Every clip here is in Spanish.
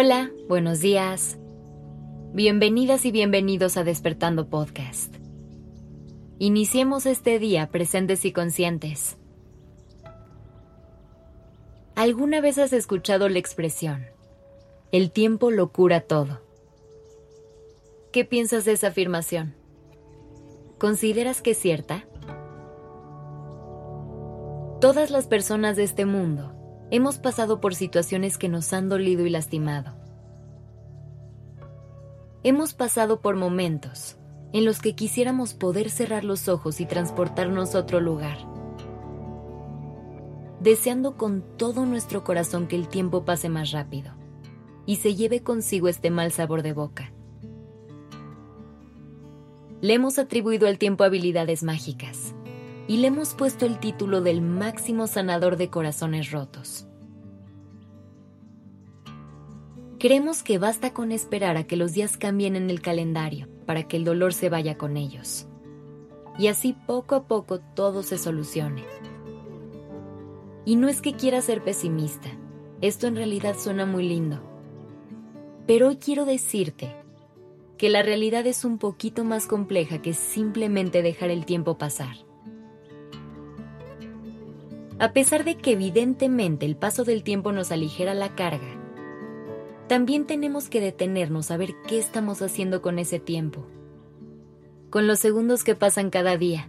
Hola, buenos días. Bienvenidas y bienvenidos a Despertando Podcast. Iniciemos este día presentes y conscientes. ¿Alguna vez has escuchado la expresión, el tiempo lo cura todo? ¿Qué piensas de esa afirmación? ¿Consideras que es cierta? Todas las personas de este mundo hemos pasado por situaciones que nos han dolido y lastimado. Hemos pasado por momentos en los que quisiéramos poder cerrar los ojos y transportarnos a otro lugar, deseando con todo nuestro corazón que el tiempo pase más rápido y se lleve consigo este mal sabor de boca. Le hemos atribuido al tiempo habilidades mágicas y le hemos puesto el título del máximo sanador de corazones rotos. Creemos que basta con esperar a que los días cambien en el calendario para que el dolor se vaya con ellos. Y así poco a poco todo se solucione. Y no es que quiera ser pesimista, esto en realidad suena muy lindo. Pero hoy quiero decirte que la realidad es un poquito más compleja que simplemente dejar el tiempo pasar. A pesar de que evidentemente el paso del tiempo nos aligera la carga, también tenemos que detenernos a ver qué estamos haciendo con ese tiempo, con los segundos que pasan cada día.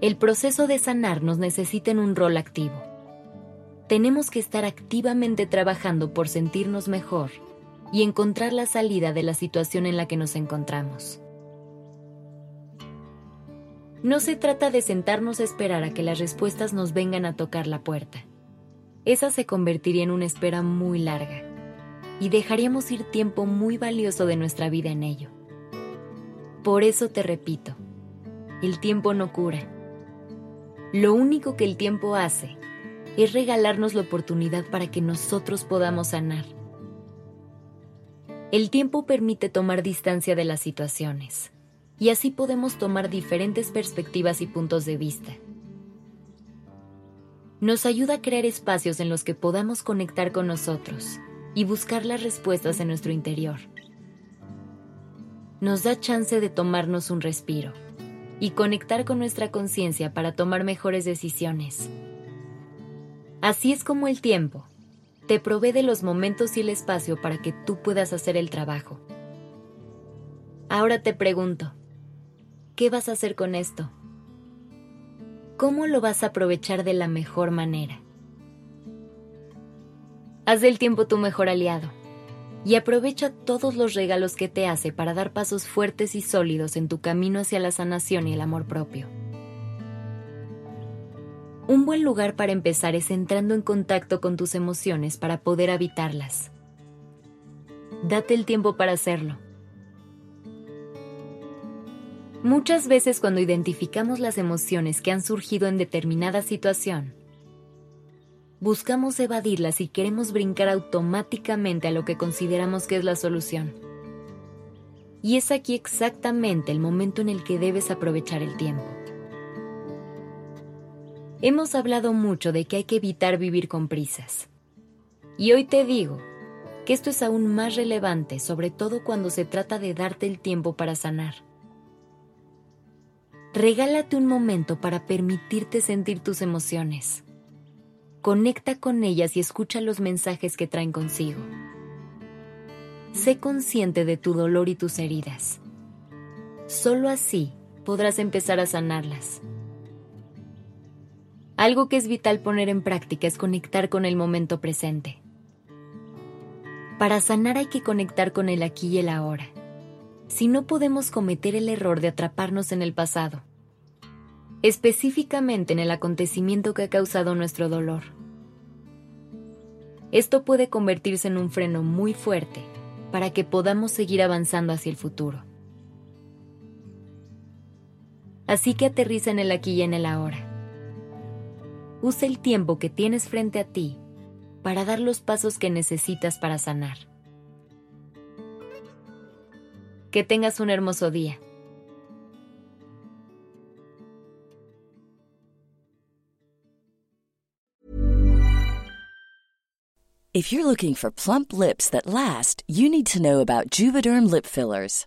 El proceso de sanar nos necesita en un rol activo. Tenemos que estar activamente trabajando por sentirnos mejor y encontrar la salida de la situación en la que nos encontramos. No se trata de sentarnos a esperar a que las respuestas nos vengan a tocar la puerta. Esa se convertiría en una espera muy larga y dejaríamos ir tiempo muy valioso de nuestra vida en ello. Por eso te repito, el tiempo no cura. Lo único que el tiempo hace es regalarnos la oportunidad para que nosotros podamos sanar. El tiempo permite tomar distancia de las situaciones y así podemos tomar diferentes perspectivas y puntos de vista. Nos ayuda a crear espacios en los que podamos conectar con nosotros y buscar las respuestas en nuestro interior. Nos da chance de tomarnos un respiro y conectar con nuestra conciencia para tomar mejores decisiones. Así es como el tiempo te provee de los momentos y el espacio para que tú puedas hacer el trabajo. Ahora te pregunto, ¿Qué vas a hacer con esto? ¿Cómo lo vas a aprovechar de la mejor manera? Haz del tiempo tu mejor aliado y aprovecha todos los regalos que te hace para dar pasos fuertes y sólidos en tu camino hacia la sanación y el amor propio. Un buen lugar para empezar es entrando en contacto con tus emociones para poder habitarlas. Date el tiempo para hacerlo Muchas veces cuando identificamos las emociones que han surgido en determinada situación, buscamos evadirlas y queremos brincar automáticamente a lo que consideramos que es la solución. Y es aquí exactamente el momento en el que debes aprovechar el tiempo. Hemos hablado mucho de que hay que evitar vivir con prisas. Y hoy te digo que esto es aún más relevante, sobre todo cuando se trata de darte el tiempo para sanar Regálate un momento para permitirte sentir tus emociones. Conecta con ellas y escucha los mensajes que traen consigo. Sé consciente de tu dolor y tus heridas. Solo así podrás empezar a sanarlas. Algo que es vital poner en práctica es conectar con el momento presente. Para sanar hay que conectar con el aquí y el ahora si no podemos cometer el error de atraparnos en el pasado, específicamente en el acontecimiento que ha causado nuestro dolor. Esto puede convertirse en un freno muy fuerte para que podamos seguir avanzando hacia el futuro. Así que aterriza en el aquí y en el ahora. Usa el tiempo que tienes frente a ti para dar los pasos que necesitas para sanar. Que tengas un hermoso día. If you're looking for plump lips that last, you need to know about Juvederm lip fillers.